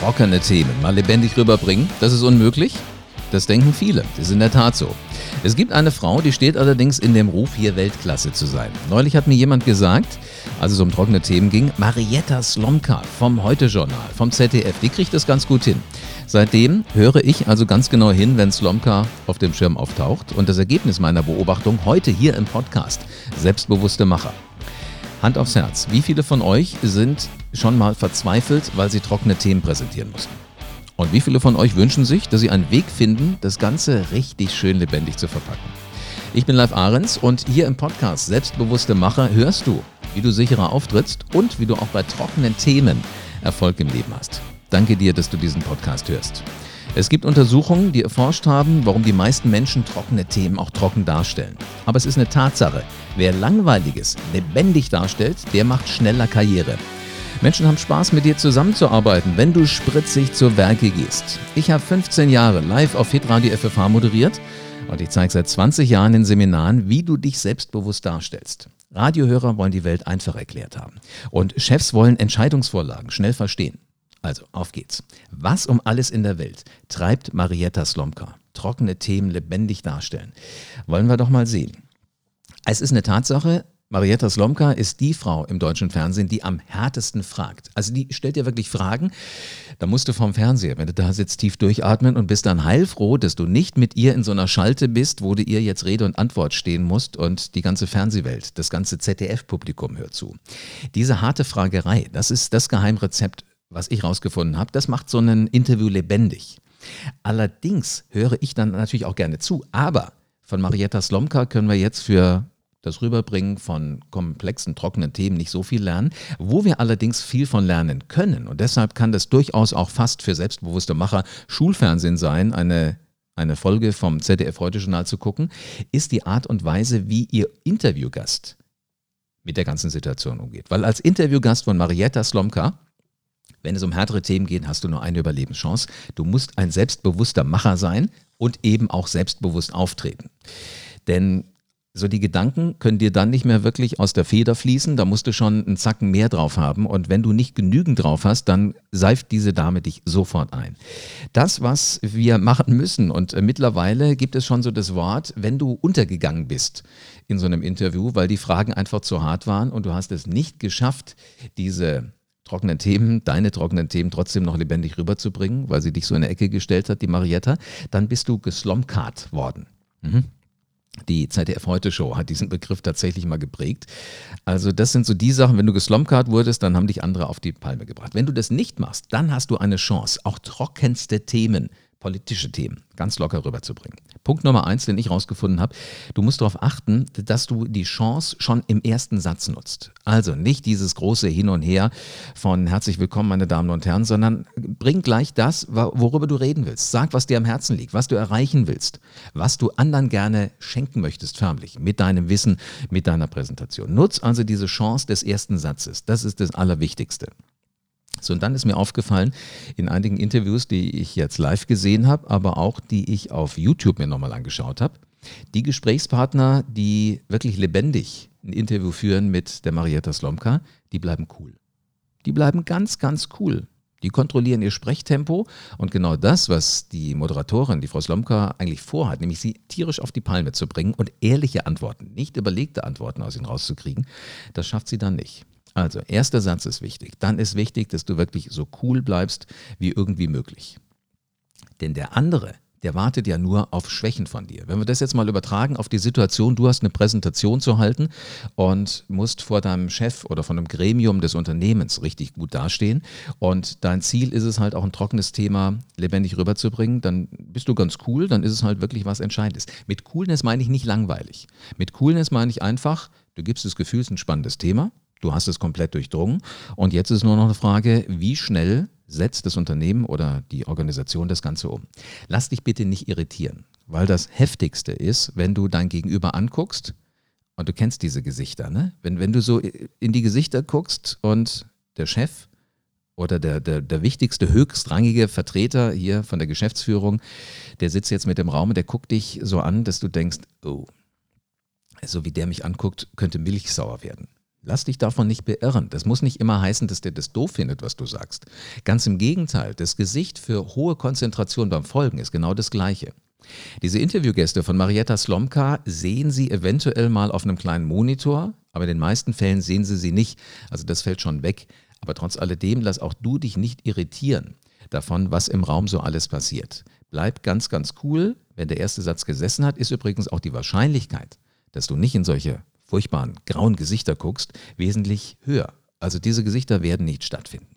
trockene Themen mal lebendig rüberbringen, das ist unmöglich? Das denken viele. Das ist in der Tat so. Es gibt eine Frau, die steht allerdings in dem Ruf, hier Weltklasse zu sein. Neulich hat mir jemand gesagt, als es um trockene Themen ging, Marietta Slomka vom Heute-Journal, vom ZDF, die kriegt das ganz gut hin. Seitdem höre ich also ganz genau hin, wenn Slomka auf dem Schirm auftaucht. Und das Ergebnis meiner Beobachtung heute hier im Podcast, selbstbewusste Macher. Hand aufs Herz, wie viele von euch sind schon mal verzweifelt, weil sie trockene Themen präsentieren mussten? Und wie viele von euch wünschen sich, dass sie einen Weg finden, das Ganze richtig schön lebendig zu verpacken? Ich bin Live Ahrens und hier im Podcast Selbstbewusste Macher hörst du, wie du sicherer auftrittst und wie du auch bei trockenen Themen Erfolg im Leben hast. Danke dir, dass du diesen Podcast hörst. Es gibt Untersuchungen, die erforscht haben, warum die meisten Menschen trockene Themen auch trocken darstellen. Aber es ist eine Tatsache, wer Langweiliges lebendig darstellt, der macht schneller Karriere. Menschen haben Spaß, mit dir zusammenzuarbeiten, wenn du spritzig zur Werke gehst. Ich habe 15 Jahre live auf Hitradio FFH moderiert und ich zeige seit 20 Jahren in Seminaren, wie du dich selbstbewusst darstellst. Radiohörer wollen die Welt einfach erklärt haben. Und Chefs wollen Entscheidungsvorlagen schnell verstehen. Also, auf geht's. Was um alles in der Welt treibt Marietta Slomka? Trockene Themen lebendig darstellen. Wollen wir doch mal sehen. Es ist eine Tatsache, Marietta Slomka ist die Frau im deutschen Fernsehen, die am härtesten fragt. Also die stellt dir wirklich Fragen, da musst du vom Fernseher, wenn du da sitzt, tief durchatmen und bist dann heilfroh, dass du nicht mit ihr in so einer Schalte bist, wo du ihr jetzt Rede und Antwort stehen musst und die ganze Fernsehwelt, das ganze ZDF-Publikum hört zu. Diese harte Fragerei, das ist das Geheimrezept, was ich rausgefunden habe. Das macht so ein Interview lebendig. Allerdings höre ich dann natürlich auch gerne zu, aber von Marietta Slomka können wir jetzt für das Rüberbringen von komplexen, trockenen Themen nicht so viel lernen, wo wir allerdings viel von lernen können. Und deshalb kann das durchaus auch fast für selbstbewusste Macher Schulfernsehen sein, eine eine Folge vom ZDF Heute Journal zu gucken, ist die Art und Weise, wie ihr Interviewgast mit der ganzen Situation umgeht. Weil als Interviewgast von Marietta Slomka, wenn es um härtere Themen geht, hast du nur eine Überlebenschance. Du musst ein selbstbewusster Macher sein und eben auch selbstbewusst auftreten. Denn so die Gedanken können dir dann nicht mehr wirklich aus der Feder fließen, da musst du schon einen Zacken mehr drauf haben und wenn du nicht genügend drauf hast, dann seift diese Dame dich sofort ein. Das, was wir machen müssen und äh, mittlerweile gibt es schon so das Wort, wenn du untergegangen bist in so einem Interview, weil die Fragen einfach zu hart waren und du hast es nicht geschafft, diese trockenen Themen, deine trockenen Themen trotzdem noch lebendig rüberzubringen, weil sie dich so in eine Ecke gestellt hat, die Marietta, dann bist du geslomkart worden. Mhm. Die ZDF Heute Show hat diesen Begriff tatsächlich mal geprägt. Also das sind so die Sachen, wenn du geslomkart wurdest, dann haben dich andere auf die Palme gebracht. Wenn du das nicht machst, dann hast du eine Chance, auch trockenste Themen politische Themen ganz locker rüberzubringen. Punkt Nummer eins, den ich rausgefunden habe, du musst darauf achten, dass du die Chance schon im ersten Satz nutzt. Also nicht dieses große Hin und Her von herzlich willkommen, meine Damen und Herren, sondern bring gleich das, worüber du reden willst. Sag, was dir am Herzen liegt, was du erreichen willst, was du anderen gerne schenken möchtest, förmlich, mit deinem Wissen, mit deiner Präsentation. Nutz also diese Chance des ersten Satzes. Das ist das Allerwichtigste. So, und dann ist mir aufgefallen, in einigen Interviews, die ich jetzt live gesehen habe, aber auch die ich auf YouTube mir nochmal angeschaut habe, die Gesprächspartner, die wirklich lebendig ein Interview führen mit der Marietta Slomka, die bleiben cool. Die bleiben ganz, ganz cool. Die kontrollieren ihr Sprechtempo und genau das, was die Moderatorin, die Frau Slomka, eigentlich vorhat, nämlich sie tierisch auf die Palme zu bringen und ehrliche Antworten, nicht überlegte Antworten aus ihnen rauszukriegen, das schafft sie dann nicht. Also, erster Satz ist wichtig. Dann ist wichtig, dass du wirklich so cool bleibst wie irgendwie möglich. Denn der andere, der wartet ja nur auf Schwächen von dir. Wenn wir das jetzt mal übertragen auf die Situation, du hast eine Präsentation zu halten und musst vor deinem Chef oder von einem Gremium des Unternehmens richtig gut dastehen und dein Ziel ist es halt auch ein trockenes Thema lebendig rüberzubringen, dann bist du ganz cool, dann ist es halt wirklich was Entscheidendes. Mit Coolness meine ich nicht langweilig. Mit Coolness meine ich einfach, du gibst das Gefühl, es ist ein spannendes Thema, Du hast es komplett durchdrungen. Und jetzt ist nur noch eine Frage, wie schnell setzt das Unternehmen oder die Organisation das Ganze um? Lass dich bitte nicht irritieren, weil das Heftigste ist, wenn du dein Gegenüber anguckst und du kennst diese Gesichter, ne? Wenn, wenn du so in die Gesichter guckst und der Chef oder der, der, der wichtigste, höchstrangige Vertreter hier von der Geschäftsführung, der sitzt jetzt mit dem Raum und der guckt dich so an, dass du denkst, oh, so wie der mich anguckt, könnte Milch sauer werden. Lass dich davon nicht beirren. Das muss nicht immer heißen, dass der das doof findet, was du sagst. Ganz im Gegenteil, das Gesicht für hohe Konzentration beim Folgen ist genau das gleiche. Diese Interviewgäste von Marietta Slomka sehen Sie eventuell mal auf einem kleinen Monitor, aber in den meisten Fällen sehen Sie sie nicht. Also das fällt schon weg. Aber trotz alledem, lass auch du dich nicht irritieren davon, was im Raum so alles passiert. Bleib ganz, ganz cool. Wenn der erste Satz gesessen hat, ist übrigens auch die Wahrscheinlichkeit, dass du nicht in solche furchtbaren grauen Gesichter guckst, wesentlich höher. Also diese Gesichter werden nicht stattfinden.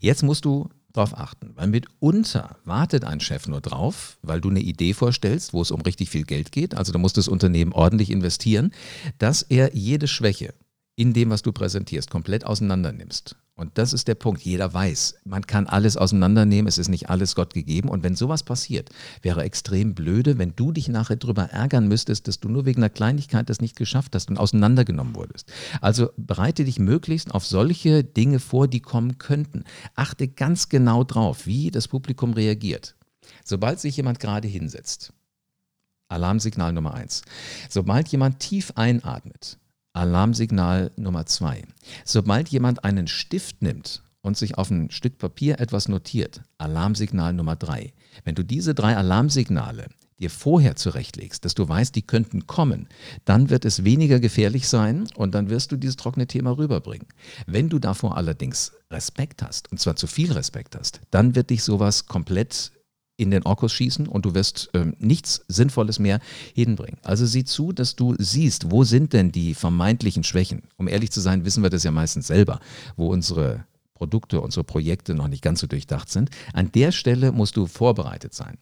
Jetzt musst du darauf achten, weil mitunter wartet ein Chef nur drauf, weil du eine Idee vorstellst, wo es um richtig viel Geld geht, also du musst das Unternehmen ordentlich investieren, dass er jede Schwäche in dem, was du präsentierst, komplett auseinander nimmst. Und das ist der Punkt. Jeder weiß, man kann alles auseinandernehmen, es ist nicht alles Gott gegeben. Und wenn sowas passiert, wäre extrem blöde, wenn du dich nachher darüber ärgern müsstest, dass du nur wegen einer Kleinigkeit das nicht geschafft hast und auseinandergenommen wurdest. Also bereite dich möglichst auf solche Dinge vor, die kommen könnten. Achte ganz genau drauf, wie das Publikum reagiert. Sobald sich jemand gerade hinsetzt, Alarmsignal Nummer eins. Sobald jemand tief einatmet, Alarmsignal Nummer zwei. Sobald jemand einen Stift nimmt und sich auf ein Stück Papier etwas notiert, Alarmsignal Nummer drei. Wenn du diese drei Alarmsignale dir vorher zurechtlegst, dass du weißt, die könnten kommen, dann wird es weniger gefährlich sein und dann wirst du dieses trockene Thema rüberbringen. Wenn du davor allerdings Respekt hast, und zwar zu viel Respekt hast, dann wird dich sowas komplett in den Orkus schießen und du wirst ähm, nichts Sinnvolles mehr hinbringen. Also sieh zu, dass du siehst, wo sind denn die vermeintlichen Schwächen. Um ehrlich zu sein, wissen wir das ja meistens selber, wo unsere Produkte, unsere Projekte noch nicht ganz so durchdacht sind. An der Stelle musst du vorbereitet sein.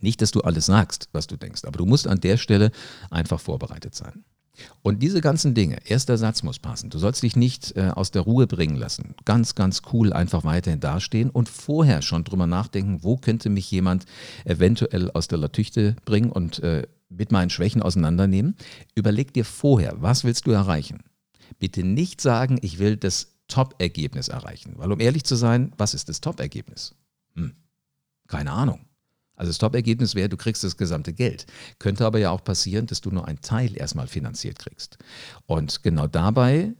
Nicht, dass du alles sagst, was du denkst, aber du musst an der Stelle einfach vorbereitet sein. Und diese ganzen Dinge, erster Satz muss passen. Du sollst dich nicht äh, aus der Ruhe bringen lassen. Ganz, ganz cool einfach weiterhin dastehen und vorher schon drüber nachdenken, wo könnte mich jemand eventuell aus der Latüchte bringen und äh, mit meinen Schwächen auseinandernehmen. Überleg dir vorher, was willst du erreichen? Bitte nicht sagen, ich will das Top-Ergebnis erreichen. Weil um ehrlich zu sein, was ist das Top-Ergebnis? Hm, keine Ahnung. Also das Top-Ergebnis wäre, du kriegst das gesamte Geld. Könnte aber ja auch passieren, dass du nur einen Teil erstmal finanziert kriegst. Und genau dabei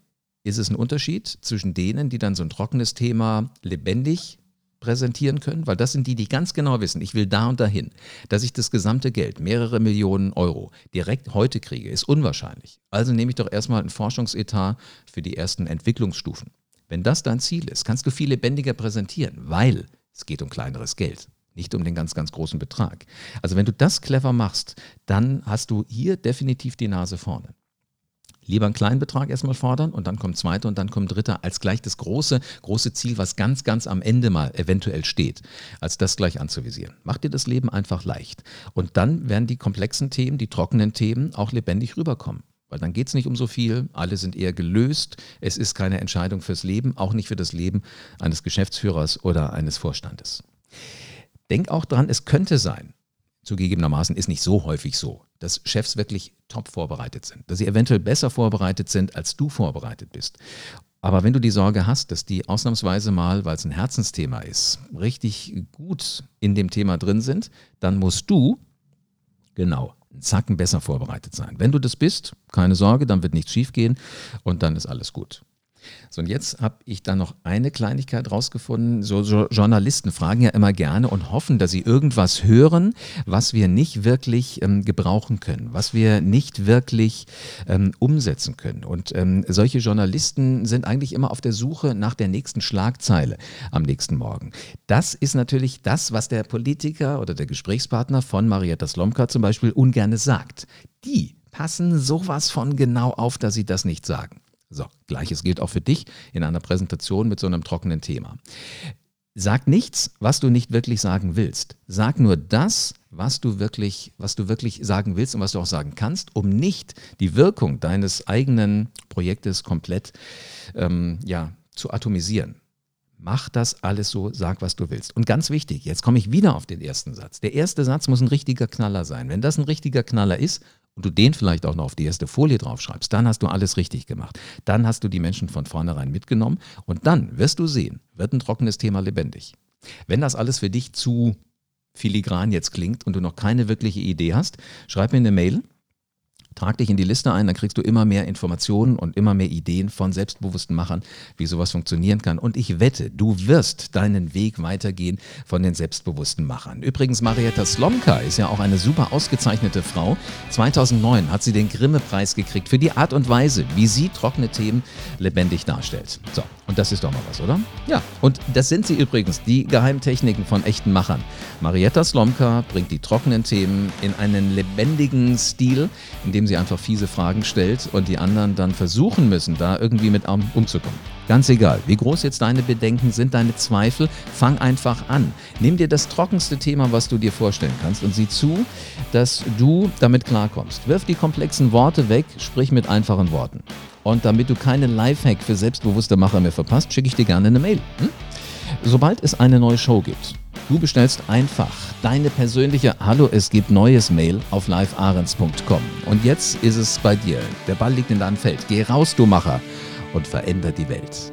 ist es ein Unterschied zwischen denen, die dann so ein trockenes Thema lebendig präsentieren können, weil das sind die, die ganz genau wissen, ich will da und dahin. Dass ich das gesamte Geld, mehrere Millionen Euro, direkt heute kriege, ist unwahrscheinlich. Also nehme ich doch erstmal ein Forschungsetat für die ersten Entwicklungsstufen. Wenn das dein Ziel ist, kannst du viel lebendiger präsentieren, weil es geht um kleineres Geld nicht um den ganz, ganz großen Betrag. Also wenn du das clever machst, dann hast du hier definitiv die Nase vorne. Lieber einen kleinen Betrag erstmal fordern und dann kommt zweiter und dann kommt dritter, als gleich das große, große Ziel, was ganz, ganz am Ende mal eventuell steht, als das gleich anzuvisieren. Mach dir das Leben einfach leicht. Und dann werden die komplexen Themen, die trockenen Themen auch lebendig rüberkommen. Weil dann geht es nicht um so viel, alle sind eher gelöst, es ist keine Entscheidung fürs Leben, auch nicht für das Leben eines Geschäftsführers oder eines Vorstandes. Denk auch dran, es könnte sein, zugegebenermaßen ist nicht so häufig so, dass Chefs wirklich top vorbereitet sind, dass sie eventuell besser vorbereitet sind, als du vorbereitet bist. Aber wenn du die Sorge hast, dass die ausnahmsweise mal, weil es ein Herzensthema ist, richtig gut in dem Thema drin sind, dann musst du, genau, einen Zacken besser vorbereitet sein. Wenn du das bist, keine Sorge, dann wird nichts schiefgehen und dann ist alles gut. So, und jetzt habe ich da noch eine Kleinigkeit rausgefunden. So, so, Journalisten fragen ja immer gerne und hoffen, dass sie irgendwas hören, was wir nicht wirklich ähm, gebrauchen können, was wir nicht wirklich ähm, umsetzen können. Und ähm, solche Journalisten sind eigentlich immer auf der Suche nach der nächsten Schlagzeile am nächsten Morgen. Das ist natürlich das, was der Politiker oder der Gesprächspartner von Marietta Slomka zum Beispiel ungerne sagt. Die passen sowas von genau auf, dass sie das nicht sagen. So, gleiches gilt auch für dich in einer Präsentation mit so einem trockenen Thema. Sag nichts, was du nicht wirklich sagen willst. Sag nur das, was du wirklich, was du wirklich sagen willst und was du auch sagen kannst, um nicht die Wirkung deines eigenen Projektes komplett ähm, ja, zu atomisieren. Mach das alles so, sag, was du willst. Und ganz wichtig, jetzt komme ich wieder auf den ersten Satz. Der erste Satz muss ein richtiger Knaller sein. Wenn das ein richtiger Knaller ist und du den vielleicht auch noch auf die erste Folie draufschreibst, dann hast du alles richtig gemacht. Dann hast du die Menschen von vornherein mitgenommen und dann wirst du sehen, wird ein trockenes Thema lebendig. Wenn das alles für dich zu filigran jetzt klingt und du noch keine wirkliche Idee hast, schreib mir eine Mail Trag dich in die Liste ein, dann kriegst du immer mehr Informationen und immer mehr Ideen von selbstbewussten Machern, wie sowas funktionieren kann. Und ich wette, du wirst deinen Weg weitergehen von den selbstbewussten Machern. Übrigens, Marietta Slomka ist ja auch eine super ausgezeichnete Frau. 2009 hat sie den Grimme-Preis gekriegt für die Art und Weise, wie sie trockene Themen lebendig darstellt. So, und das ist doch mal was, oder? Ja, und das sind sie übrigens, die Geheimtechniken von echten Machern. Marietta Slomka bringt die trockenen Themen in einen lebendigen Stil, in dem indem sie einfach fiese Fragen stellt und die anderen dann versuchen müssen, da irgendwie mit umzukommen. Ganz egal, wie groß jetzt deine Bedenken sind, deine Zweifel, fang einfach an. Nimm dir das trockenste Thema, was du dir vorstellen kannst und sieh zu, dass du damit klarkommst. Wirf die komplexen Worte weg, sprich mit einfachen Worten. Und damit du keinen Lifehack für selbstbewusste Macher mehr verpasst, schicke ich dir gerne eine Mail. Hm? Sobald es eine neue Show gibt, Du bestellst einfach deine persönliche Hallo, es gibt neues Mail auf livearens.com. Und jetzt ist es bei dir. Der Ball liegt in deinem Feld. Geh raus, du Macher, und veränder die Welt.